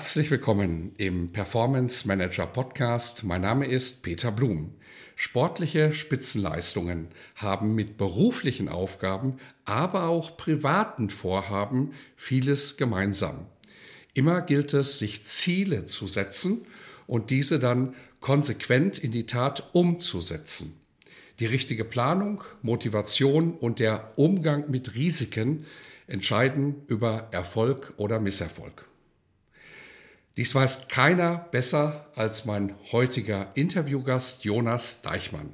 Herzlich willkommen im Performance Manager Podcast. Mein Name ist Peter Blum. Sportliche Spitzenleistungen haben mit beruflichen Aufgaben, aber auch privaten Vorhaben vieles gemeinsam. Immer gilt es, sich Ziele zu setzen und diese dann konsequent in die Tat umzusetzen. Die richtige Planung, Motivation und der Umgang mit Risiken entscheiden über Erfolg oder Misserfolg. Dies weiß keiner besser als mein heutiger Interviewgast Jonas Deichmann.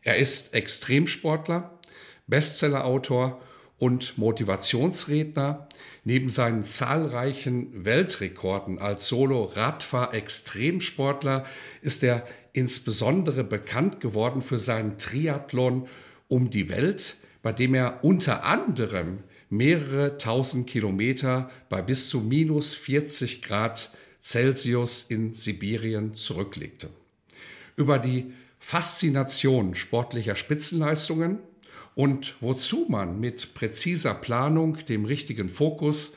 Er ist Extremsportler, Bestsellerautor und Motivationsredner. Neben seinen zahlreichen Weltrekorden als Solo-Radfahr-Extremsportler ist er insbesondere bekannt geworden für seinen Triathlon um die Welt, bei dem er unter anderem mehrere tausend Kilometer bei bis zu minus 40 Grad Celsius in Sibirien zurücklegte. Über die Faszination sportlicher Spitzenleistungen und wozu man mit präziser Planung, dem richtigen Fokus,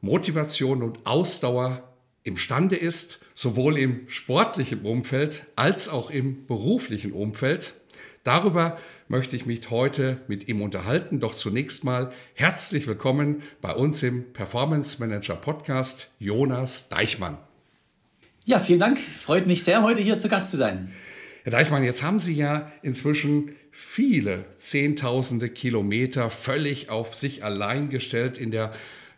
Motivation und Ausdauer imstande ist, sowohl im sportlichen Umfeld als auch im beruflichen Umfeld. Darüber möchte ich mich heute mit ihm unterhalten. Doch zunächst mal herzlich willkommen bei uns im Performance Manager Podcast, Jonas Deichmann. Ja, vielen Dank. Freut mich sehr, heute hier zu Gast zu sein. Herr Deichmann, jetzt haben Sie ja inzwischen viele Zehntausende Kilometer völlig auf sich allein gestellt in der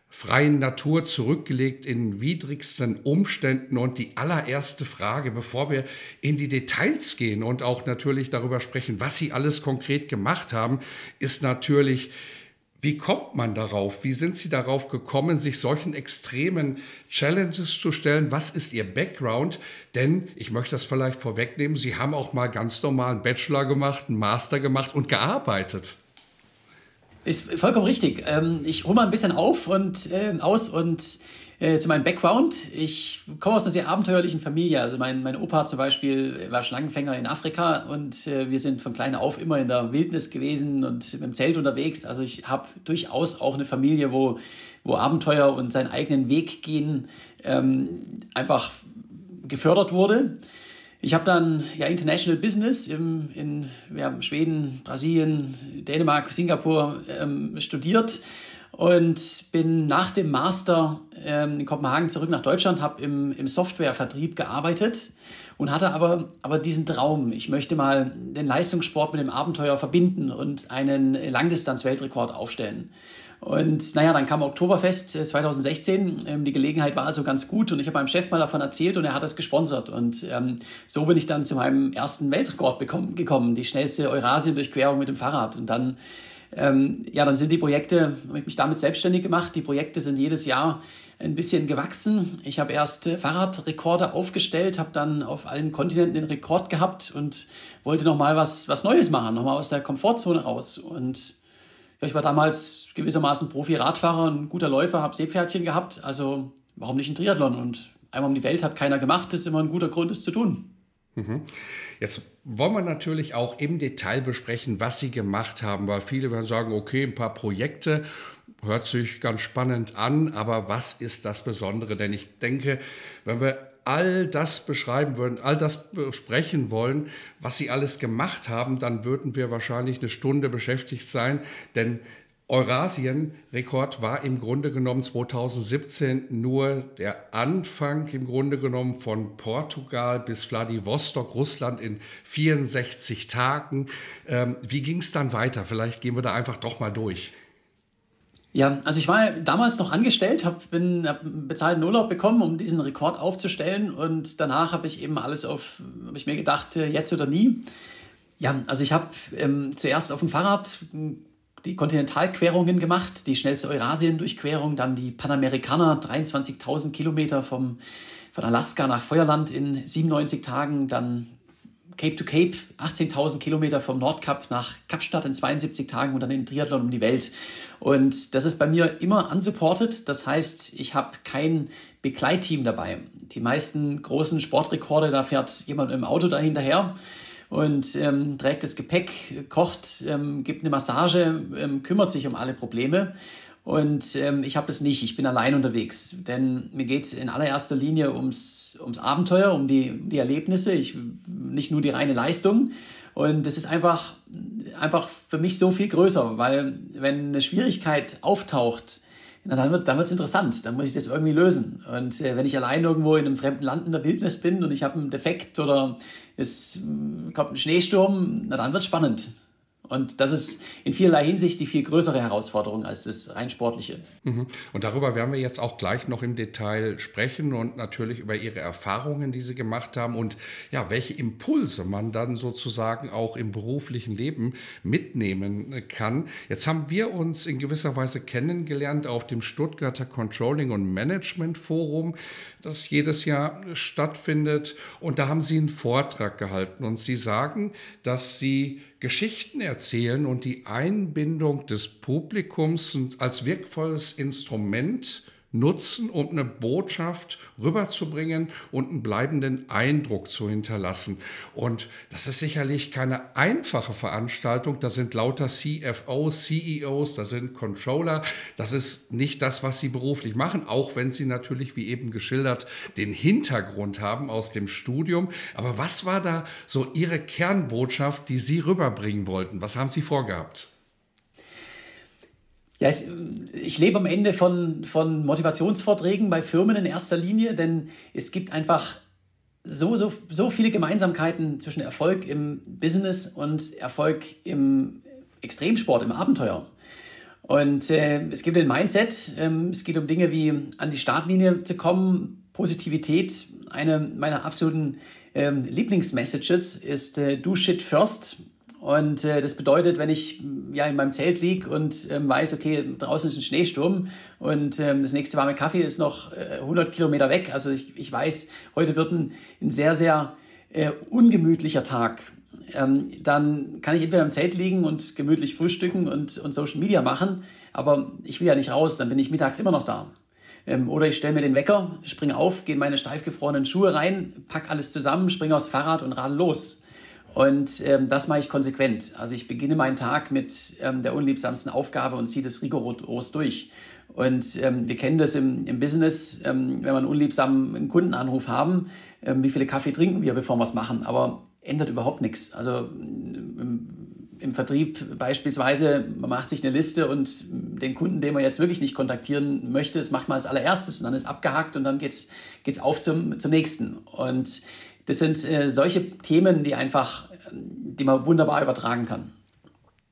freien Natur zurückgelegt in widrigsten Umständen. Und die allererste Frage, bevor wir in die Details gehen und auch natürlich darüber sprechen, was Sie alles konkret gemacht haben, ist natürlich, wie kommt man darauf? Wie sind Sie darauf gekommen, sich solchen extremen Challenges zu stellen? Was ist Ihr Background? Denn ich möchte das vielleicht vorwegnehmen, Sie haben auch mal ganz normal einen Bachelor gemacht, einen Master gemacht und gearbeitet. Ist vollkommen richtig. Ähm, ich hole mal ein bisschen auf und ähm, aus und äh, zu meinem Background. Ich komme aus einer sehr abenteuerlichen Familie. Also mein, mein Opa zum Beispiel war Schlangenfänger in Afrika und äh, wir sind von klein auf immer in der Wildnis gewesen und dem Zelt unterwegs. Also ich habe durchaus auch eine Familie, wo, wo Abenteuer und seinen eigenen Weg gehen ähm, einfach gefördert wurde. Ich habe dann ja International Business im, in ja, Schweden, Brasilien, Dänemark, Singapur ähm, studiert und bin nach dem Master ähm, in Kopenhagen zurück nach Deutschland, habe im, im Softwarevertrieb gearbeitet und hatte aber, aber diesen Traum, ich möchte mal den Leistungssport mit dem Abenteuer verbinden und einen Langdistanz-Weltrekord aufstellen. Und naja, dann kam Oktoberfest 2016. Äh, ähm, die Gelegenheit war also ganz gut und ich habe meinem Chef mal davon erzählt und er hat es gesponsert. Und ähm, so bin ich dann zu meinem ersten Weltrekord bekommen, gekommen, die schnellste Eurasien-Durchquerung mit dem Fahrrad. Und dann, ähm, ja, dann sind die Projekte, habe ich mich damit selbstständig gemacht. Die Projekte sind jedes Jahr ein bisschen gewachsen. Ich habe erst Fahrradrekorde aufgestellt, habe dann auf allen Kontinenten den Rekord gehabt und wollte nochmal was, was Neues machen, nochmal aus der Komfortzone raus. Und ja, ich war damals gewissermaßen Profi-Radfahrer, ein guter Läufer, habe Seepferdchen gehabt. Also warum nicht ein Triathlon? Und einmal um die Welt hat keiner gemacht. Das ist immer ein guter Grund, es zu tun. Mhm. Jetzt wollen wir natürlich auch im Detail besprechen, was Sie gemacht haben, weil viele werden sagen, okay, ein paar Projekte, hört sich ganz spannend an, aber was ist das Besondere? Denn ich denke, wenn wir all das beschreiben würden, all das besprechen wollen, was sie alles gemacht haben, dann würden wir wahrscheinlich eine Stunde beschäftigt sein, denn Eurasien-Rekord war im Grunde genommen 2017 nur der Anfang im Grunde genommen von Portugal bis Vladivostok, Russland in 64 Tagen. Ähm, wie ging es dann weiter? Vielleicht gehen wir da einfach doch mal durch. Ja, also ich war damals noch angestellt, habe hab bezahlten Urlaub bekommen, um diesen Rekord aufzustellen und danach habe ich eben alles auf, habe ich mir gedacht, äh, jetzt oder nie. Ja, also ich habe ähm, zuerst auf dem Fahrrad die Kontinentalquerungen gemacht, die schnellste Eurasien-Durchquerung, dann die Panamerikaner, 23.000 Kilometer vom, von Alaska nach Feuerland in 97 Tagen, dann Cape to Cape, 18.000 Kilometer vom Nordkap nach Kapstadt in 72 Tagen und dann den Triathlon um die Welt. Und das ist bei mir immer unsupported. Das heißt, ich habe kein Begleitteam dabei. Die meisten großen Sportrekorde, da fährt jemand im Auto dahinterher und ähm, trägt das Gepäck, kocht, ähm, gibt eine Massage, ähm, kümmert sich um alle Probleme. Und ähm, ich habe das nicht, ich bin allein unterwegs, denn mir geht es in allererster Linie ums, ums Abenteuer, um die, um die Erlebnisse, ich, nicht nur die reine Leistung. Und das ist einfach, einfach für mich so viel größer, weil wenn eine Schwierigkeit auftaucht, na, dann wird es interessant, dann muss ich das irgendwie lösen. Und äh, wenn ich allein irgendwo in einem fremden Land in der Wildnis bin und ich habe einen Defekt oder es kommt ein Schneesturm, na dann wird spannend. Und das ist in vielerlei Hinsicht die viel größere Herausforderung als das rein sportliche. Mhm. Und darüber werden wir jetzt auch gleich noch im Detail sprechen und natürlich über Ihre Erfahrungen, die Sie gemacht haben und ja, welche Impulse man dann sozusagen auch im beruflichen Leben mitnehmen kann. Jetzt haben wir uns in gewisser Weise kennengelernt auf dem Stuttgarter Controlling und Management Forum, das jedes Jahr stattfindet. Und da haben Sie einen Vortrag gehalten und Sie sagen, dass Sie Geschichten erzählen und die Einbindung des Publikums als wirkvolles Instrument nutzen, um eine Botschaft rüberzubringen und einen bleibenden Eindruck zu hinterlassen. Und das ist sicherlich keine einfache Veranstaltung. Da sind lauter CFOs, CEOs, da sind Controller. Das ist nicht das, was sie beruflich machen, auch wenn sie natürlich, wie eben geschildert, den Hintergrund haben aus dem Studium. Aber was war da so Ihre Kernbotschaft, die Sie rüberbringen wollten? Was haben Sie vorgehabt? Ja, ich, ich lebe am Ende von, von Motivationsvorträgen bei Firmen in erster Linie, denn es gibt einfach so, so, so viele Gemeinsamkeiten zwischen Erfolg im Business und Erfolg im Extremsport, im Abenteuer. Und äh, es gibt ein Mindset, ähm, es geht um Dinge wie an die Startlinie zu kommen, Positivität. Eine meiner absoluten ähm, Lieblingsmessages ist äh, Do Shit First. Und äh, das bedeutet, wenn ich ja in meinem Zelt liege und ähm, weiß, okay, draußen ist ein Schneesturm und ähm, das nächste warme Kaffee ist noch äh, 100 Kilometer weg. Also ich, ich weiß, heute wird ein, ein sehr, sehr äh, ungemütlicher Tag. Ähm, dann kann ich entweder im Zelt liegen und gemütlich frühstücken und, und Social Media machen, aber ich will ja nicht raus, dann bin ich mittags immer noch da. Ähm, oder ich stelle mir den Wecker, springe auf, gehe in meine steif gefrorenen Schuhe rein, pack alles zusammen, springe aufs Fahrrad und radel los. Und ähm, das mache ich konsequent. Also ich beginne meinen Tag mit ähm, der unliebsamsten Aufgabe und ziehe das rigoros durch. Und ähm, wir kennen das im, im Business, ähm, wenn wir einen unliebsamen Kundenanruf haben, ähm, wie viele Kaffee trinken wir, bevor wir es machen. Aber ändert überhaupt nichts. Also im, Vertrieb beispielsweise, man macht sich eine Liste und den Kunden, den man jetzt wirklich nicht kontaktieren möchte, das macht man als allererstes und dann ist abgehakt und dann geht's geht's auf zum, zum nächsten. Und das sind äh, solche Themen, die einfach, die man wunderbar übertragen kann.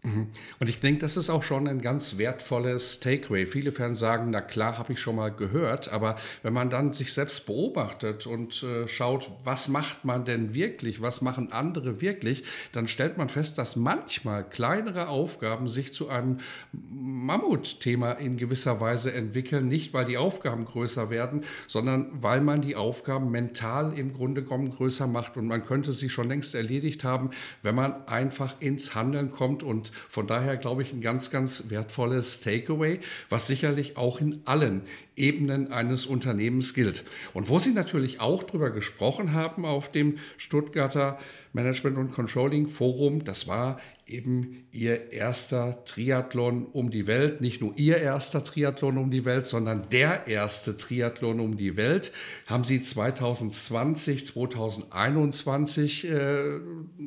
Mhm. Und ich denke, das ist auch schon ein ganz wertvolles Takeaway. Viele Fans sagen, na klar, habe ich schon mal gehört, aber wenn man dann sich selbst beobachtet und äh, schaut, was macht man denn wirklich, was machen andere wirklich, dann stellt man fest, dass manchmal kleinere Aufgaben sich zu einem Mammutthema in gewisser Weise entwickeln, nicht weil die Aufgaben größer werden, sondern weil man die Aufgaben mental im Grunde genommen größer macht und man könnte sie schon längst erledigt haben, wenn man einfach ins Handeln kommt und von daher glaube ich ein ganz, ganz wertvolles Takeaway, was sicherlich auch in allen Ebenen eines Unternehmens gilt. Und wo Sie natürlich auch drüber gesprochen haben auf dem Stuttgarter Management und Controlling Forum, das war eben Ihr erster Triathlon um die Welt. Nicht nur Ihr erster Triathlon um die Welt, sondern der erste Triathlon um die Welt. Haben Sie 2020, 2021 äh,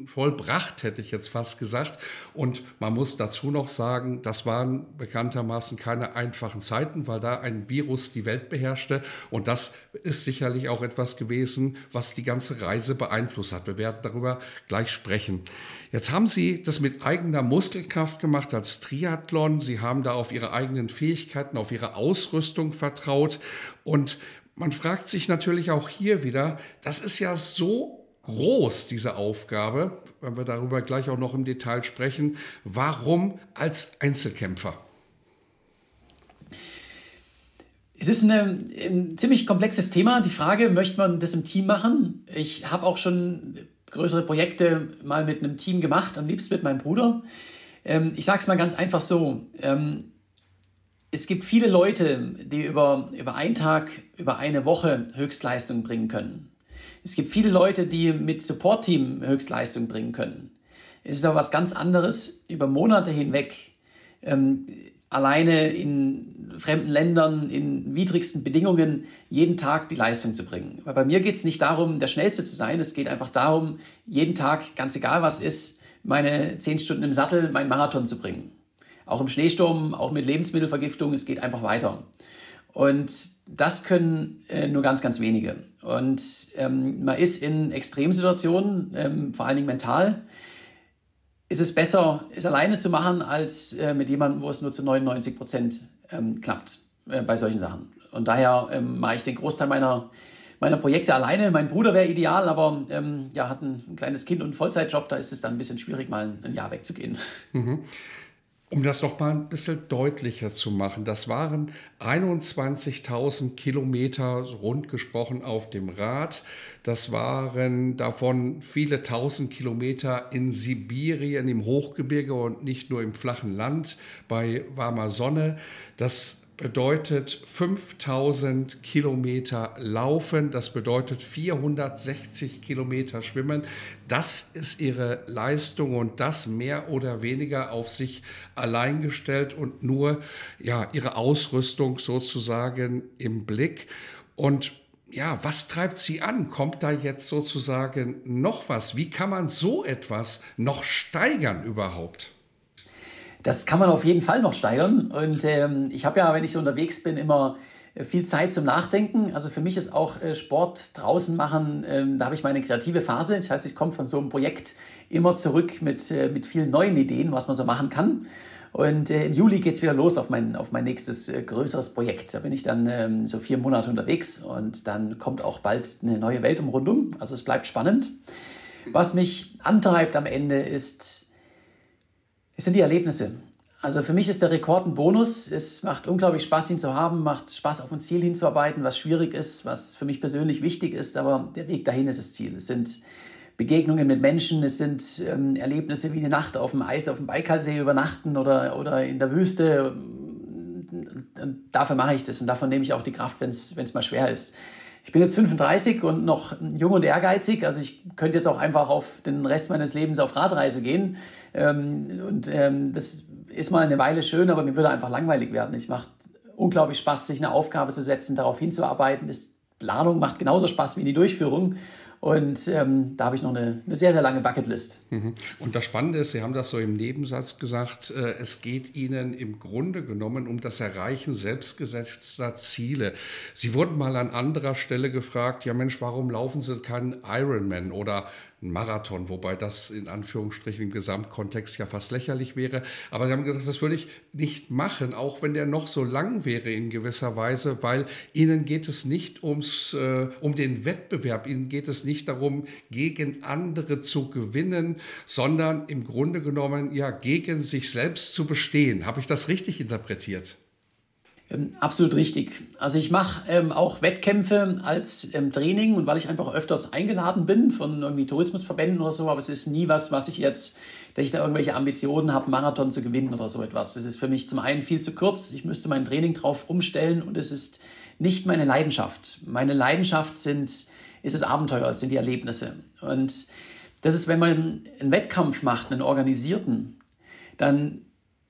vollbracht, hätte ich jetzt fast gesagt. Und man muss dazu noch sagen, das waren bekanntermaßen keine einfachen Zeiten, weil da ein Virus Virus die Welt beherrschte. Und das ist sicherlich auch etwas gewesen, was die ganze Reise beeinflusst hat. Wir werden darüber gleich sprechen. Jetzt haben Sie das mit eigener Muskelkraft gemacht als Triathlon. Sie haben da auf Ihre eigenen Fähigkeiten, auf Ihre Ausrüstung vertraut. Und man fragt sich natürlich auch hier wieder, das ist ja so groß, diese Aufgabe, wenn wir darüber gleich auch noch im Detail sprechen. Warum als Einzelkämpfer? Es ist eine, ein ziemlich komplexes Thema. Die Frage, möchte man das im Team machen? Ich habe auch schon größere Projekte mal mit einem Team gemacht, am liebsten mit meinem Bruder. Ähm, ich sage es mal ganz einfach so. Ähm, es gibt viele Leute, die über, über einen Tag, über eine Woche Höchstleistung bringen können. Es gibt viele Leute, die mit Support-Team Höchstleistung bringen können. Es ist aber was ganz anderes, über Monate hinweg ähm, alleine in fremden Ländern, in widrigsten Bedingungen jeden Tag die Leistung zu bringen. Weil bei mir geht es nicht darum, der Schnellste zu sein, es geht einfach darum, jeden Tag, ganz egal was ist, meine zehn Stunden im Sattel, meinen Marathon zu bringen. Auch im Schneesturm, auch mit Lebensmittelvergiftung, es geht einfach weiter. Und das können äh, nur ganz, ganz wenige. Und ähm, man ist in Extremsituationen, ähm, vor allen Dingen mental, ist es besser, es alleine zu machen, als äh, mit jemandem, wo es nur zu 99 Prozent ähm, klappt äh, bei solchen Sachen. Und daher ähm, mache ich den Großteil meiner, meiner Projekte alleine. Mein Bruder wäre ideal, aber ähm, ja, hat ein, ein, kleines Kind und einen Vollzeitjob, da ist es dann ein bisschen schwierig, mal ein, Jahr wegzugehen. Mhm. Um das noch mal ein bisschen deutlicher zu machen, das waren 21.000 Kilometer rund gesprochen auf dem Rad. Das waren davon viele tausend Kilometer in Sibirien im Hochgebirge und nicht nur im flachen Land bei warmer Sonne. Das bedeutet 5000 Kilometer laufen, das bedeutet 460 Kilometer schwimmen. Das ist ihre Leistung und das mehr oder weniger auf sich allein gestellt und nur ja, ihre Ausrüstung sozusagen im Blick. Und ja, was treibt sie an? Kommt da jetzt sozusagen noch was? Wie kann man so etwas noch steigern überhaupt? Das kann man auf jeden Fall noch steigern. Und ähm, ich habe ja, wenn ich so unterwegs bin, immer äh, viel Zeit zum Nachdenken. Also für mich ist auch äh, Sport draußen machen, ähm, da habe ich meine kreative Phase. Das heißt, ich komme von so einem Projekt immer zurück mit, äh, mit vielen neuen Ideen, was man so machen kann. Und äh, im Juli geht es wieder los auf mein, auf mein nächstes äh, größeres Projekt. Da bin ich dann ähm, so vier Monate unterwegs und dann kommt auch bald eine neue Weltumrundung. Also es bleibt spannend. Was mich antreibt am Ende ist, es sind die Erlebnisse. Also für mich ist der Rekord ein Bonus. Es macht unglaublich Spaß, ihn zu haben, macht Spaß, auf ein Ziel hinzuarbeiten, was schwierig ist, was für mich persönlich wichtig ist, aber der Weg dahin ist das Ziel. Es sind Begegnungen mit Menschen, es sind ähm, Erlebnisse wie eine Nacht auf dem Eis auf dem Baikalsee übernachten oder, oder in der Wüste. Und dafür mache ich das und davon nehme ich auch die Kraft, wenn es mal schwer ist. Ich bin jetzt 35 und noch jung und ehrgeizig, also ich könnte jetzt auch einfach auf den Rest meines Lebens auf Radreise gehen. Ähm, und ähm, das ist mal eine Weile schön, aber mir würde einfach langweilig werden. Ich macht unglaublich Spaß, sich eine Aufgabe zu setzen, darauf hinzuarbeiten. Das Planung macht genauso Spaß wie die Durchführung. Und ähm, da habe ich noch eine, eine, sehr, sehr lange Bucketlist. Mhm. Und das Spannende ist, Sie haben das so im Nebensatz gesagt, äh, es geht Ihnen im Grunde genommen um das Erreichen selbstgesetzter Ziele. Sie wurden mal an anderer Stelle gefragt, ja Mensch, warum laufen Sie keinen Ironman oder ein Marathon, wobei das in Anführungsstrichen im Gesamtkontext ja fast lächerlich wäre. Aber sie haben gesagt, das würde ich nicht machen, auch wenn der noch so lang wäre in gewisser Weise, weil ihnen geht es nicht ums, äh, um den Wettbewerb, ihnen geht es nicht darum, gegen andere zu gewinnen, sondern im Grunde genommen ja gegen sich selbst zu bestehen. Habe ich das richtig interpretiert? Ähm, absolut richtig. Also ich mache ähm, auch Wettkämpfe als ähm, Training und weil ich einfach öfters eingeladen bin von irgendwie Tourismusverbänden oder so, aber es ist nie was, was ich jetzt, dass ich da irgendwelche Ambitionen habe, Marathon zu gewinnen oder so etwas. Das ist für mich zum einen viel zu kurz. Ich müsste mein Training drauf umstellen und es ist nicht meine Leidenschaft. Meine Leidenschaft sind, ist das Abenteuer, es sind die Erlebnisse. Und das ist, wenn man einen Wettkampf macht, einen organisierten, dann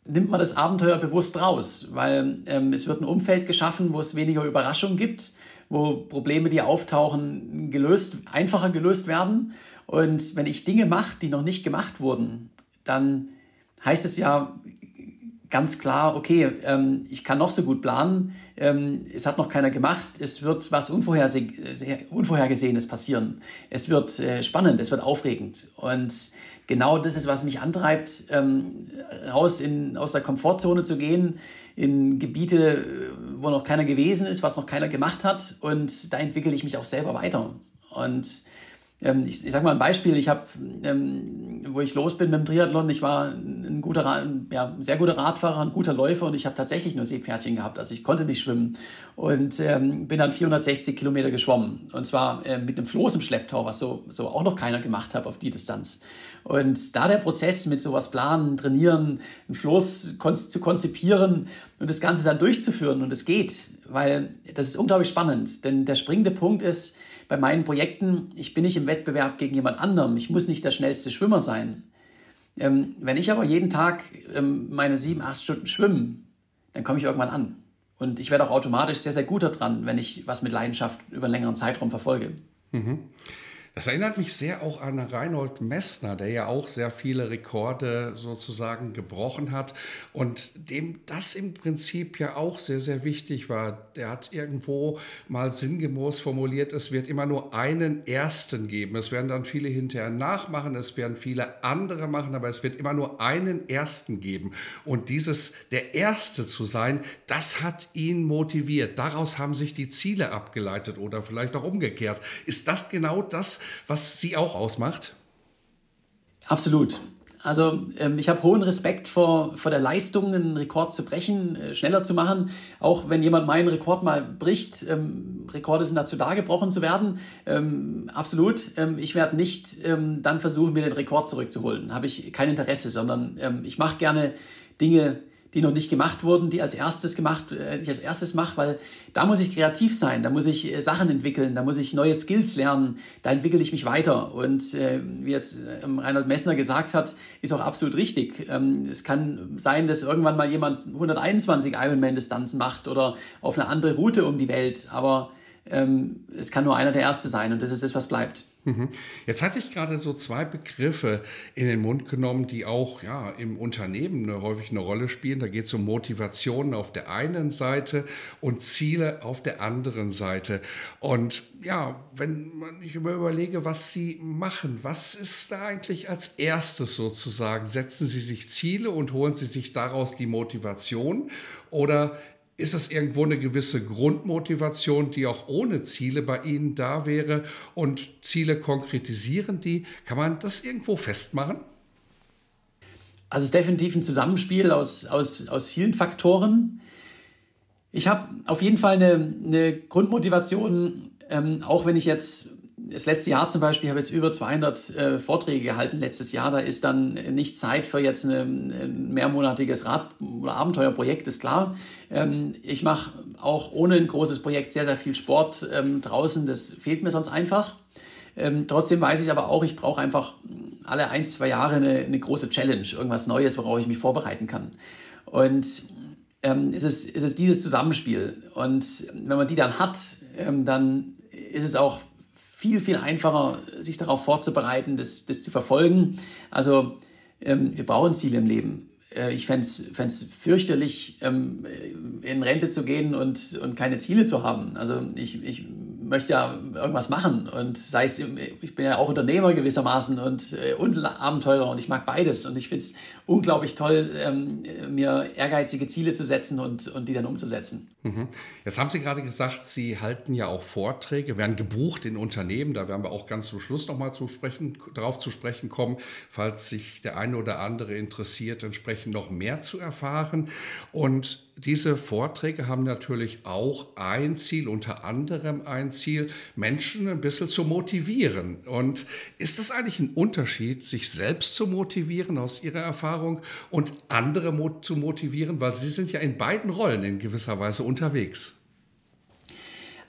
nimmt man das Abenteuer bewusst raus, weil ähm, es wird ein Umfeld geschaffen, wo es weniger Überraschung gibt, wo Probleme, die auftauchen, gelöst, einfacher gelöst werden. Und wenn ich Dinge mache, die noch nicht gemacht wurden, dann heißt es ja ganz klar, okay, ähm, ich kann noch so gut planen, ähm, es hat noch keiner gemacht, es wird was Unvorherse Unvorhergesehenes passieren. Es wird äh, spannend, es wird aufregend. Und genau das ist, was mich antreibt, ähm, raus in, aus der Komfortzone zu gehen, in Gebiete, wo noch keiner gewesen ist, was noch keiner gemacht hat. Und da entwickle ich mich auch selber weiter. Und ähm, ich, ich sage mal ein Beispiel, ich habe, ähm, wo ich los bin mit dem Triathlon, ich war ein guter, ja, sehr guter Radfahrer, ein guter Läufer und ich habe tatsächlich nur Seepferdchen gehabt, also ich konnte nicht schwimmen und ähm, bin dann 460 Kilometer geschwommen und zwar äh, mit einem Floß im Schlepptau, was so, so auch noch keiner gemacht hat auf die Distanz. Und da der Prozess mit sowas planen, trainieren, einen Floß zu konzipieren und das Ganze dann durchzuführen und es geht, weil das ist unglaublich spannend, denn der springende Punkt ist, bei meinen Projekten, ich bin nicht im Wettbewerb gegen jemand anderem, ich muss nicht der schnellste Schwimmer sein. Ähm, wenn ich aber jeden Tag ähm, meine sieben, acht Stunden schwimme, dann komme ich irgendwann an. Und ich werde auch automatisch sehr, sehr gut daran, wenn ich was mit Leidenschaft über einen längeren Zeitraum verfolge. Mhm. Das erinnert mich sehr auch an Reinhold Messner, der ja auch sehr viele Rekorde sozusagen gebrochen hat und dem das im Prinzip ja auch sehr, sehr wichtig war. Der hat irgendwo mal sinngemäß formuliert, es wird immer nur einen Ersten geben. Es werden dann viele hinterher nachmachen, es werden viele andere machen, aber es wird immer nur einen Ersten geben. Und dieses, der Erste zu sein, das hat ihn motiviert. Daraus haben sich die Ziele abgeleitet oder vielleicht auch umgekehrt. Ist das genau das, was Sie auch ausmacht? Absolut. Also ähm, ich habe hohen Respekt vor, vor der Leistung, einen Rekord zu brechen, äh, schneller zu machen. Auch wenn jemand meinen Rekord mal bricht, ähm, Rekorde sind dazu da, gebrochen zu werden. Ähm, absolut. Ähm, ich werde nicht ähm, dann versuchen, mir den Rekord zurückzuholen. Habe ich kein Interesse, sondern ähm, ich mache gerne Dinge, die noch nicht gemacht wurden, die als erstes gemacht, äh, ich als erstes mache, weil da muss ich kreativ sein, da muss ich äh, Sachen entwickeln, da muss ich neue Skills lernen, da entwickle ich mich weiter. Und äh, wie jetzt ähm, Reinhold Messner gesagt hat, ist auch absolut richtig. Ähm, es kann sein, dass irgendwann mal jemand 121 Ironman-Distanzen macht oder auf eine andere Route um die Welt, aber ähm, es kann nur einer der Erste sein und das ist das, was bleibt. Mhm. Jetzt hatte ich gerade so zwei Begriffe in den Mund genommen, die auch ja, im Unternehmen eine, häufig eine Rolle spielen. Da geht es um Motivationen auf der einen Seite und Ziele auf der anderen Seite. Und ja, wenn man ich überlege, was Sie machen, was ist da eigentlich als erstes sozusagen? Setzen Sie sich Ziele und holen Sie sich daraus die Motivation? Oder ist das irgendwo eine gewisse Grundmotivation, die auch ohne Ziele bei Ihnen da wäre und Ziele konkretisieren die? Kann man das irgendwo festmachen? Also es ist definitiv ein Zusammenspiel aus, aus, aus vielen Faktoren. Ich habe auf jeden Fall eine, eine Grundmotivation, ähm, auch wenn ich jetzt das letzte Jahr zum Beispiel, habe jetzt über 200 äh, Vorträge gehalten letztes Jahr. Da ist dann nicht Zeit für jetzt eine, ein mehrmonatiges Rad- oder Abenteuerprojekt, ist klar. Ähm, ich mache auch ohne ein großes Projekt sehr, sehr viel Sport ähm, draußen. Das fehlt mir sonst einfach. Ähm, trotzdem weiß ich aber auch, ich brauche einfach alle ein, zwei Jahre eine, eine, große Challenge, irgendwas Neues, worauf ich mich vorbereiten kann. Und ähm, es, ist, es ist dieses Zusammenspiel. Und wenn man die dann hat, ähm, dann ist es auch viel, viel einfacher, sich darauf vorzubereiten, das, das zu verfolgen. Also ähm, wir brauchen Ziele im Leben. Äh, ich fände es fürchterlich, ähm, in Rente zu gehen und, und keine Ziele zu haben. Also ich, ich möchte ja irgendwas machen und sei es, ich bin ja auch Unternehmer gewissermaßen und, äh, und Abenteurer und ich mag beides und ich finde es unglaublich toll, ähm, mir ehrgeizige Ziele zu setzen und, und die dann umzusetzen. Mhm. Jetzt haben Sie gerade gesagt, Sie halten ja auch Vorträge, werden gebucht in Unternehmen, da werden wir auch ganz zum Schluss nochmal zu sprechen, darauf zu sprechen kommen, falls sich der eine oder andere interessiert, entsprechend noch mehr zu erfahren und diese Vorträge haben natürlich auch ein Ziel, unter anderem ein Ziel, Menschen ein bisschen zu motivieren. Und ist das eigentlich ein Unterschied, sich selbst zu motivieren aus Ihrer Erfahrung und andere zu motivieren? Weil Sie sind ja in beiden Rollen in gewisser Weise unterwegs.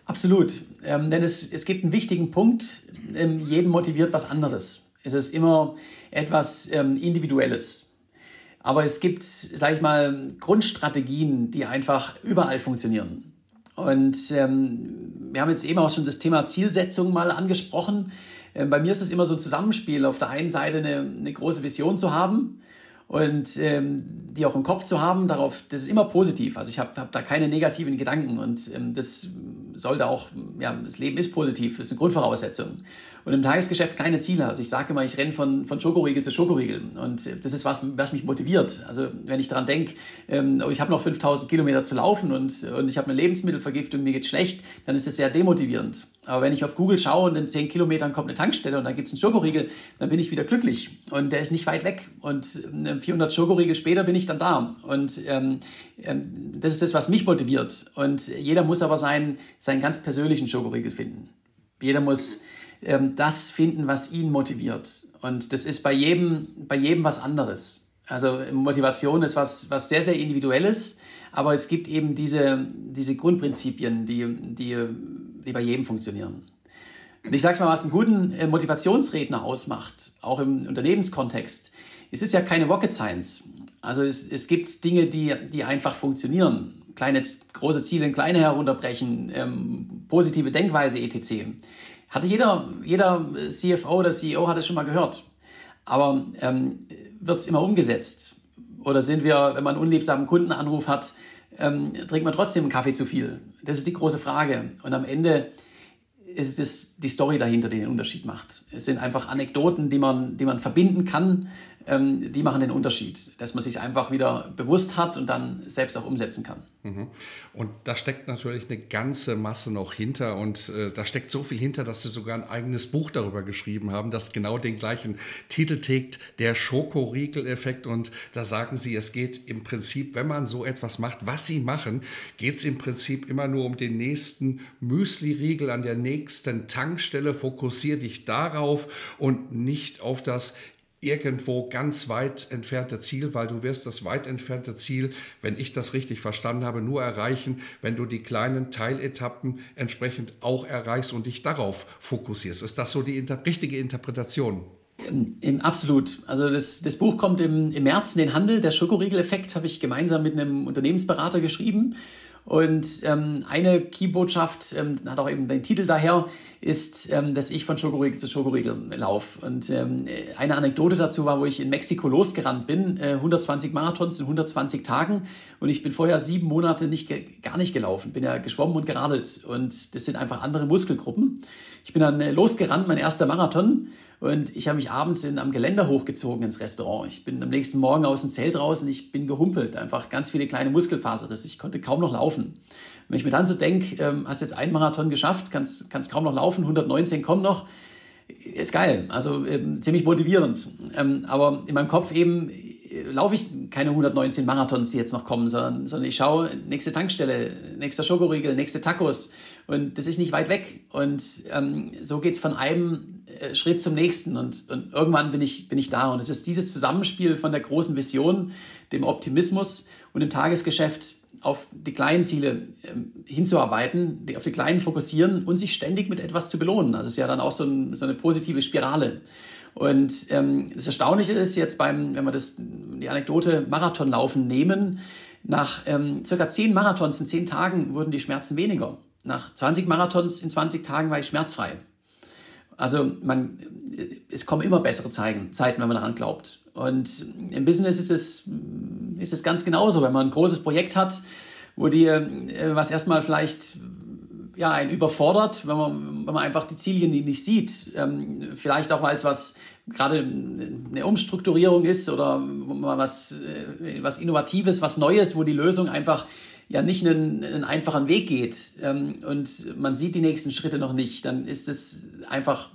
Absolut, ähm, denn es, es gibt einen wichtigen Punkt, ähm, jeden motiviert was anderes. Es ist immer etwas ähm, Individuelles. Aber es gibt, sage ich mal, Grundstrategien, die einfach überall funktionieren. Und ähm, wir haben jetzt eben auch schon das Thema Zielsetzung mal angesprochen. Ähm, bei mir ist es immer so ein Zusammenspiel, auf der einen Seite eine, eine große Vision zu haben und ähm, die auch im Kopf zu haben, darauf, das ist immer positiv. Also ich habe hab da keine negativen Gedanken und ähm, das sollte auch, ja, das Leben ist positiv, das ist eine Grundvoraussetzung. Und im Tagesgeschäft kleine Ziele. Also ich sage immer, ich renne von, von Schokoriegel zu Schokoriegel. Und äh, das ist was, was mich motiviert. Also wenn ich daran denke, ähm, ich habe noch 5000 Kilometer zu laufen und, und ich habe eine Lebensmittelvergiftung, mir geht schlecht, dann ist das sehr demotivierend. Aber wenn ich auf Google schaue und in 10 Kilometern kommt eine Tankstelle und da gibt es einen Schokoriegel, dann bin ich wieder glücklich. Und der ist nicht weit weg. Und 400 ähm, Schokoriegel später bin ich dann da. Und ähm, ähm, das ist das, was mich motiviert. Und jeder muss aber seinen, seinen ganz persönlichen Schokoriegel finden. Jeder muss ähm, das finden, was ihn motiviert. Und das ist bei jedem, bei jedem was anderes. Also Motivation ist was, was sehr, sehr individuelles, aber es gibt eben diese, diese Grundprinzipien, die, die, die bei jedem funktionieren. Und ich sage mal, was einen guten äh, Motivationsredner ausmacht, auch im Unternehmenskontext. Es ist ja keine Rocket Science. Also es, es gibt Dinge, die, die einfach funktionieren. Kleine, große Ziele in kleine herunterbrechen, ähm, positive Denkweise, etc. Hatte jeder, jeder CFO oder CEO hat es schon mal gehört. Aber ähm, wird es immer umgesetzt? Oder sind wir, wenn man einen unliebsamen Kundenanruf hat, ähm, trinkt man trotzdem einen Kaffee zu viel? Das ist die große Frage. Und am Ende ist es die Story dahinter, die den Unterschied macht. Es sind einfach Anekdoten, die man, die man verbinden kann, ähm, die machen den Unterschied, dass man sich einfach wieder bewusst hat und dann selbst auch umsetzen kann. Mhm. Und da steckt natürlich eine ganze Masse noch hinter und äh, da steckt so viel hinter, dass sie sogar ein eigenes Buch darüber geschrieben haben, das genau den gleichen Titel trägt, der Schokoriegel-Effekt. Und da sagen sie, es geht im Prinzip, wenn man so etwas macht, was sie machen, geht es im Prinzip immer nur um den nächsten Müsli-Riegel an der nächsten Tankstelle. Fokussier dich darauf und nicht auf das irgendwo ganz weit entfernte Ziel, weil du wirst das weit entfernte Ziel, wenn ich das richtig verstanden habe, nur erreichen, wenn du die kleinen Teiletappen entsprechend auch erreichst und dich darauf fokussierst. Ist das so die inter richtige Interpretation? Ähm, absolut. Also das, das Buch kommt im, im März in den Handel. Der Schokoriegel-Effekt habe ich gemeinsam mit einem Unternehmensberater geschrieben. Und ähm, eine Keybotschaft ähm, hat auch eben den Titel daher, ist, ähm, dass ich von Schokoriegel zu Schokoriegel laufe. Und ähm, eine Anekdote dazu war, wo ich in Mexiko losgerannt bin, äh, 120 Marathons in 120 Tagen und ich bin vorher sieben Monate nicht, gar nicht gelaufen, bin ja geschwommen und geradelt und das sind einfach andere Muskelgruppen. Ich bin dann äh, losgerannt, mein erster Marathon und ich habe mich abends in, am Geländer hochgezogen ins Restaurant. Ich bin am nächsten Morgen aus dem Zelt raus und ich bin gehumpelt, einfach ganz viele kleine Muskelfaserrisse. Ich konnte kaum noch laufen. Wenn ich mir dann so denke, ähm, hast jetzt einen Marathon geschafft, kannst, kannst kaum noch laufen, 119 kommen noch, ist geil, also ähm, ziemlich motivierend. Ähm, aber in meinem Kopf eben äh, laufe ich keine 119 Marathons, die jetzt noch kommen, sondern, sondern ich schaue, nächste Tankstelle, nächster Schokoriegel, nächste Tacos und das ist nicht weit weg. Und ähm, so geht es von einem Schritt zum nächsten und, und irgendwann bin ich, bin ich da. Und es ist dieses Zusammenspiel von der großen Vision, dem Optimismus und dem Tagesgeschäft, auf die kleinen Ziele ähm, hinzuarbeiten, auf die kleinen fokussieren und sich ständig mit etwas zu belohnen. Also es ist ja dann auch so, ein, so eine positive Spirale. Und ähm, das Erstaunliche ist jetzt beim, wenn wir das, die Anekdote Marathonlaufen nehmen, nach ähm, circa zehn Marathons in zehn Tagen wurden die Schmerzen weniger. Nach 20 Marathons in 20 Tagen war ich schmerzfrei. Also man, es kommen immer bessere Zeiten, Zeiten, wenn man daran glaubt. Und im Business ist es, ist es ganz genauso, wenn man ein großes Projekt hat, wo dir äh, was erstmal vielleicht ja, einen überfordert, wenn man, wenn man einfach die Ziele nicht sieht. Ähm, vielleicht auch, weil es was gerade eine Umstrukturierung ist oder was, äh, was Innovatives, was Neues, wo die Lösung einfach ja nicht einen, einen einfachen Weg geht ähm, und man sieht die nächsten Schritte noch nicht, dann ist es einfach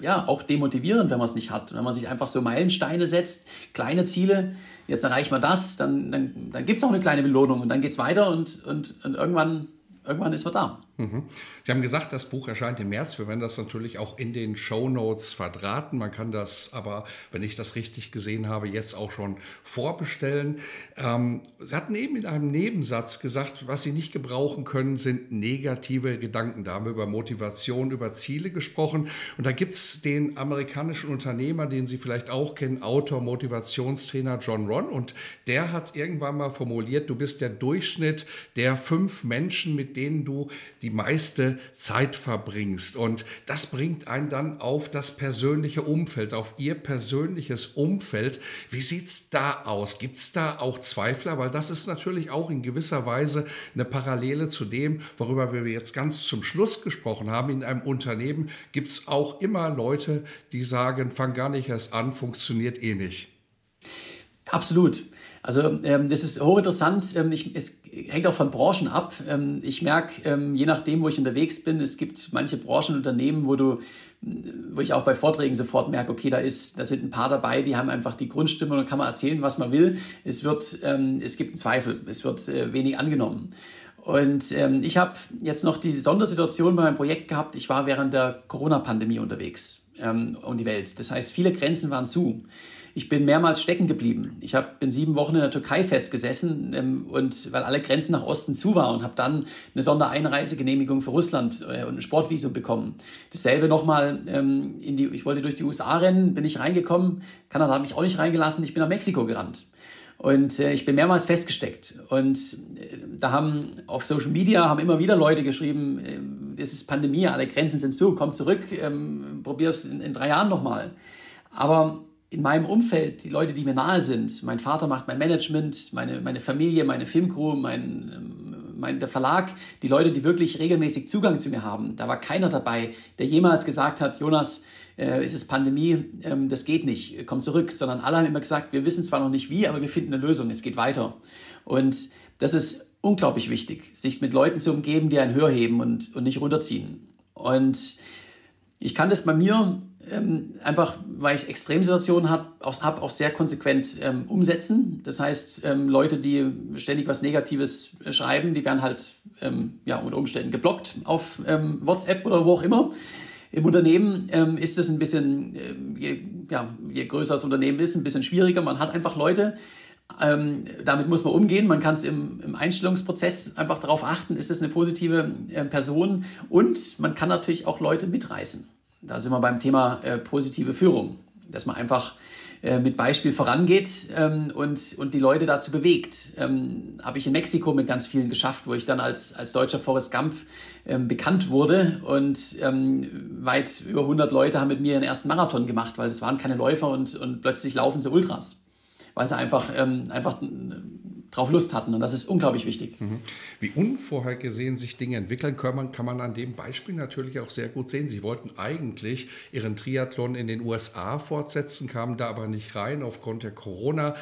ja, auch demotivierend, wenn man es nicht hat. Wenn man sich einfach so Meilensteine setzt, kleine Ziele, jetzt erreicht man das, dann, dann, dann gibt es auch eine kleine Belohnung und dann geht es weiter und, und, und irgendwann, irgendwann ist man da. Mhm. Sie haben gesagt, das Buch erscheint im März. Wir werden das natürlich auch in den Show Notes verdrahten. Man kann das aber, wenn ich das richtig gesehen habe, jetzt auch schon vorbestellen. Ähm, Sie hatten eben in einem Nebensatz gesagt, was Sie nicht gebrauchen können, sind negative Gedanken. Da haben wir über Motivation, über Ziele gesprochen. Und da gibt es den amerikanischen Unternehmer, den Sie vielleicht auch kennen, Autor, Motivationstrainer John Ron. Und der hat irgendwann mal formuliert, du bist der Durchschnitt der fünf Menschen, mit denen du die die meiste Zeit verbringst. Und das bringt einen dann auf das persönliche Umfeld, auf ihr persönliches Umfeld. Wie sieht es da aus? Gibt es da auch Zweifler? Weil das ist natürlich auch in gewisser Weise eine Parallele zu dem, worüber wir jetzt ganz zum Schluss gesprochen haben. In einem Unternehmen gibt es auch immer Leute, die sagen, fang gar nicht erst an, funktioniert eh nicht. Absolut. Also ähm, das ist hochinteressant. Ähm, ich, es hängt auch von Branchen ab. Ähm, ich merke, ähm, je nachdem, wo ich unterwegs bin, es gibt manche Branchenunternehmen, wo du wo ich auch bei Vorträgen sofort merke, okay, da ist, da sind ein paar dabei, die haben einfach die Grundstimme und kann man erzählen, was man will. Es wird, ähm, es gibt einen Zweifel, es wird äh, wenig angenommen. Und ähm, ich habe jetzt noch die Sondersituation bei meinem Projekt gehabt. Ich war während der Corona-Pandemie unterwegs ähm, um die Welt. Das heißt, viele Grenzen waren zu. Ich bin mehrmals stecken geblieben. Ich hab, bin sieben Wochen in der Türkei festgesessen ähm, und weil alle Grenzen nach Osten zu waren und habe dann eine Sondereinreisegenehmigung für Russland äh, und ein Sportvisum bekommen. Dasselbe nochmal ähm, in die, ich wollte durch die USA rennen, bin ich reingekommen. Kanada hat mich auch nicht reingelassen. Ich bin nach Mexiko gerannt. Und äh, ich bin mehrmals festgesteckt. Und äh, da haben auf Social Media haben immer wieder Leute geschrieben, äh, es ist Pandemie, alle Grenzen sind zu, komm zurück, ähm, probier es in, in drei Jahren nochmal. Aber in meinem Umfeld, die Leute, die mir nahe sind, mein Vater macht mein Management, meine, meine Familie, meine Filmcrew, mein, mein, der Verlag, die Leute, die wirklich regelmäßig Zugang zu mir haben, da war keiner dabei, der jemals gesagt hat, Jonas, äh, ist es Pandemie, ähm, das geht nicht, komm zurück, sondern alle haben immer gesagt, wir wissen zwar noch nicht wie, aber wir finden eine Lösung, es geht weiter. Und das ist unglaublich wichtig, sich mit Leuten zu umgeben, die einen höher heben und, und nicht runterziehen. Und ich kann das bei mir ähm, einfach, weil ich Extremsituationen habe, auch, hab auch sehr konsequent ähm, umsetzen. Das heißt, ähm, Leute, die ständig was Negatives schreiben, die werden halt ähm, ja, unter Umständen geblockt auf ähm, WhatsApp oder wo auch immer. Im Unternehmen ähm, ist es ein bisschen, je, ja, je größer das Unternehmen ist, ein bisschen schwieriger. Man hat einfach Leute, ähm, damit muss man umgehen. Man kann es im, im, Einstellungsprozess einfach darauf achten, ist es eine positive äh, Person und man kann natürlich auch Leute mitreißen. Da sind wir beim Thema äh, positive Führung, dass man einfach äh, mit Beispiel vorangeht ähm, und, und die Leute dazu bewegt. Ähm, Habe ich in Mexiko mit ganz vielen geschafft, wo ich dann als, als deutscher Forrest Gump ähm, bekannt wurde. Und ähm, weit über 100 Leute haben mit mir den ersten Marathon gemacht, weil es waren keine Läufer und, und plötzlich laufen sie Ultras, weil sie einfach, ähm, einfach drauf Lust hatten. Und das ist unglaublich wichtig. Mhm. Wie unvorhergesehen sich Dinge entwickeln können, kann man an dem Beispiel natürlich auch sehr gut sehen. Sie wollten eigentlich ihren Triathlon in den USA fortsetzen, kamen da aber nicht rein aufgrund der Corona-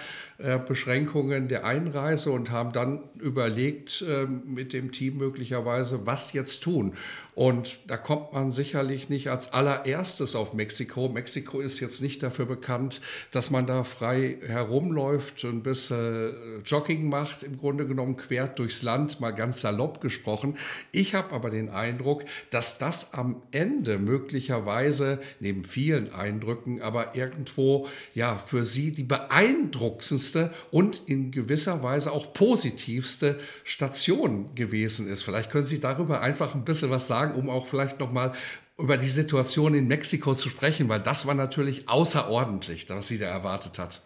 Beschränkungen der Einreise und haben dann überlegt ähm, mit dem Team möglicherweise, was jetzt tun. Und da kommt man sicherlich nicht als allererstes auf Mexiko. Mexiko ist jetzt nicht dafür bekannt, dass man da frei herumläuft und ein bisschen Jogging macht, im Grunde genommen quert durchs Land, mal ganz salopp gesprochen. Ich habe aber den Eindruck, dass das am Ende möglicherweise, neben vielen Eindrücken, aber irgendwo ja für Sie die beeindruckendste und in gewisser Weise auch positivste Station gewesen ist. Vielleicht können Sie darüber einfach ein bisschen was sagen sagen, um auch vielleicht nochmal über die Situation in Mexiko zu sprechen, weil das war natürlich außerordentlich, was sie da erwartet hat.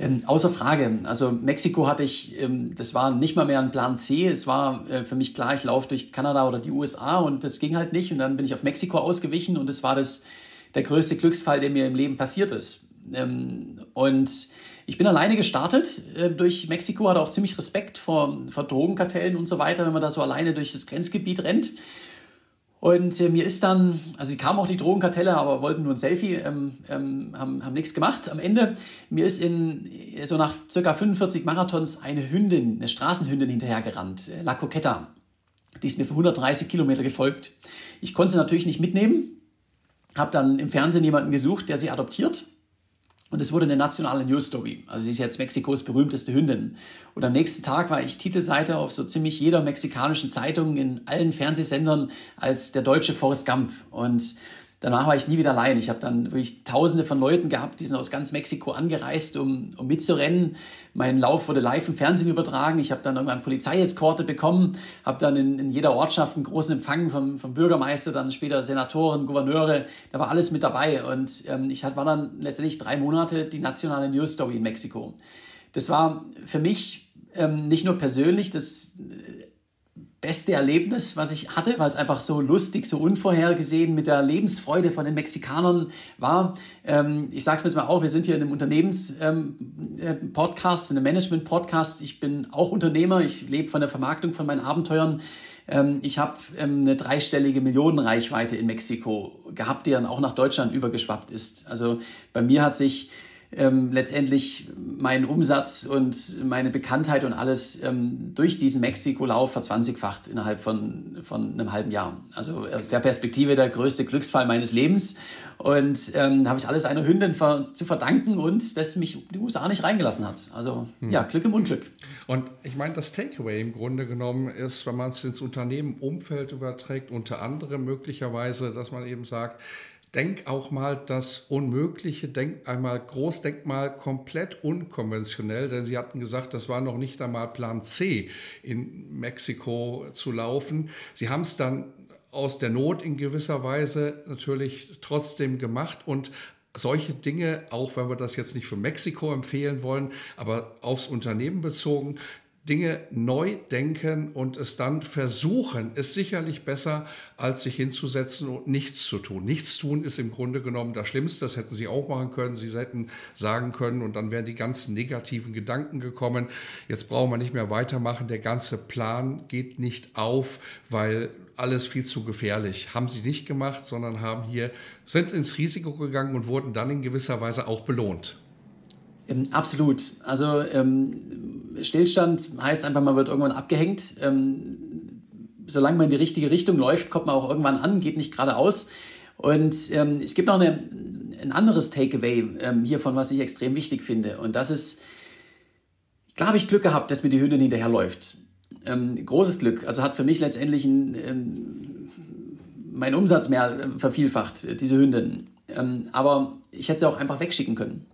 Ähm, außer Frage. Also Mexiko hatte ich, ähm, das war nicht mal mehr ein Plan C. Es war äh, für mich klar, ich laufe durch Kanada oder die USA und das ging halt nicht. Und dann bin ich auf Mexiko ausgewichen und es war das, der größte Glücksfall, der mir im Leben passiert ist. Ähm, und ich bin alleine gestartet äh, durch Mexiko, hatte auch ziemlich Respekt vor, vor Drogenkartellen und so weiter, wenn man da so alleine durch das Grenzgebiet rennt. Und äh, mir ist dann, also sie kamen auch die Drogenkartelle, aber wollten nur ein Selfie, ähm, ähm, haben, haben nichts gemacht. Am Ende, mir ist in so nach circa 45 Marathons eine Hündin, eine Straßenhündin hinterhergerannt, äh, La Coqueta. Die ist mir für 130 Kilometer gefolgt. Ich konnte sie natürlich nicht mitnehmen, habe dann im Fernsehen jemanden gesucht, der sie adoptiert und es wurde eine nationale News Story. Also sie ist jetzt Mexikos berühmteste Hündin. Und am nächsten Tag war ich Titelseite auf so ziemlich jeder mexikanischen Zeitung in allen Fernsehsendern als der deutsche Forrest Gump. Und danach war ich nie wieder allein. Ich habe dann wirklich tausende von Leuten gehabt, die sind aus ganz Mexiko angereist, um, um mitzurennen. Mein Lauf wurde live im Fernsehen übertragen. Ich habe dann irgendwann Polizeieskorte bekommen, habe dann in, in jeder Ortschaft einen großen Empfang vom, vom Bürgermeister, dann später Senatoren, Gouverneure, da war alles mit dabei. Und ähm, ich war dann letztendlich drei Monate die nationale News Story in Mexiko. Das war für mich ähm, nicht nur persönlich, das beste Erlebnis, was ich hatte, weil es einfach so lustig, so unvorhergesehen mit der Lebensfreude von den Mexikanern war. Ähm, ich sage es mir mal auch, wir sind hier in einem Unternehmens-Podcast, ähm, in einem Management-Podcast. Ich bin auch Unternehmer, ich lebe von der Vermarktung von meinen Abenteuern. Ähm, ich habe ähm, eine dreistellige Millionenreichweite in Mexiko gehabt, die dann auch nach Deutschland übergeschwappt ist. Also bei mir hat sich ähm, letztendlich meinen Umsatz und meine Bekanntheit und alles ähm, durch diesen Mexiko-Lauf verzwanzigfacht innerhalb von, von einem halben Jahr. Also aus der Perspektive der größte Glücksfall meines Lebens. Und ähm, habe ich alles einer Hündin ver zu verdanken und dass mich die USA nicht reingelassen hat. Also hm. ja, Glück im Unglück. Und ich meine, das Takeaway im Grunde genommen ist, wenn man es ins Unternehmenumfeld überträgt, unter anderem möglicherweise, dass man eben sagt, denk auch mal das Unmögliche, denk einmal groß, denk mal komplett unkonventionell, denn Sie hatten gesagt, das war noch nicht einmal Plan C, in Mexiko zu laufen. Sie haben es dann aus der Not in gewisser Weise natürlich trotzdem gemacht und solche Dinge, auch wenn wir das jetzt nicht für Mexiko empfehlen wollen, aber aufs Unternehmen bezogen, Dinge neu denken und es dann versuchen, ist sicherlich besser, als sich hinzusetzen und nichts zu tun. Nichts tun ist im Grunde genommen das Schlimmste. Das hätten Sie auch machen können. Sie hätten sagen können und dann wären die ganzen negativen Gedanken gekommen. Jetzt brauchen wir nicht mehr weitermachen. Der ganze Plan geht nicht auf, weil alles viel zu gefährlich. Haben sie nicht gemacht, sondern haben hier, sind ins Risiko gegangen und wurden dann in gewisser Weise auch belohnt. Ähm, absolut. Also ähm, Stillstand heißt einfach, man wird irgendwann abgehängt. Ähm, solange man in die richtige Richtung läuft, kommt man auch irgendwann an, geht nicht geradeaus. Und ähm, es gibt noch eine, ein anderes Takeaway ähm, hiervon, was ich extrem wichtig finde. Und das ist, klar habe ich Glück gehabt, dass mir die Hündin hinterherläuft. Ähm, großes Glück. Also hat für mich letztendlich ein, ähm, mein Umsatz mehr äh, vervielfacht, diese Hündin. Ähm, aber ich hätte sie auch einfach wegschicken können.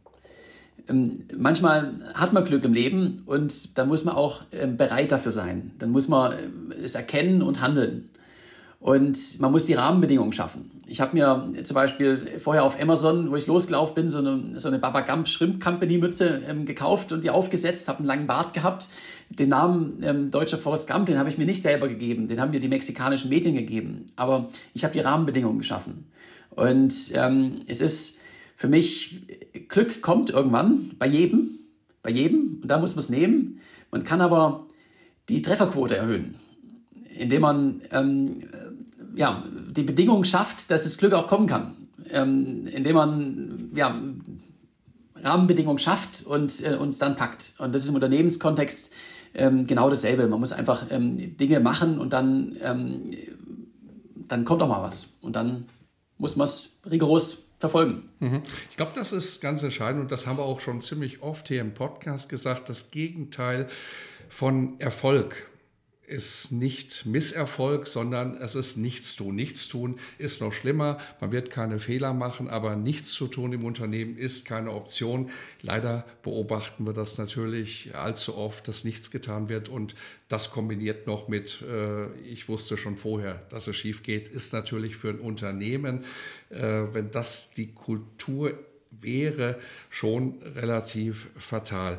Ähm, manchmal hat man Glück im Leben und da muss man auch ähm, bereit dafür sein. Dann muss man äh, es erkennen und handeln. Und man muss die Rahmenbedingungen schaffen. Ich habe mir zum Beispiel vorher auf Amazon, wo ich losgelaufen bin, so eine, so eine Baba Gump Shrimp Company Mütze ähm, gekauft und die aufgesetzt, habe einen langen Bart gehabt. Den Namen ähm, Deutscher Forrest Gump, den habe ich mir nicht selber gegeben, den haben mir die mexikanischen Medien gegeben. Aber ich habe die Rahmenbedingungen geschaffen. Und ähm, es ist für mich, Glück kommt irgendwann bei jedem, bei jedem, und da muss man es nehmen. Man kann aber die Trefferquote erhöhen, indem man ähm, ja, die Bedingungen schafft, dass das Glück auch kommen kann. Ähm, indem man ja, Rahmenbedingungen schafft und äh, uns dann packt. Und das ist im Unternehmenskontext ähm, genau dasselbe. Man muss einfach ähm, Dinge machen und dann, ähm, dann kommt auch mal was. Und dann muss man es rigoros verfolgen. Mhm. Ich glaube, das ist ganz entscheidend und das haben wir auch schon ziemlich oft hier im Podcast gesagt. Das Gegenteil von Erfolg ist nicht Misserfolg, sondern es ist Nichtstun. Nichtstun ist noch schlimmer. Man wird keine Fehler machen, aber nichts zu tun im Unternehmen ist keine Option. Leider beobachten wir das natürlich allzu oft, dass nichts getan wird und das kombiniert noch mit, äh, ich wusste schon vorher, dass es schief geht, ist natürlich für ein Unternehmen, äh, wenn das die Kultur wäre, schon relativ fatal.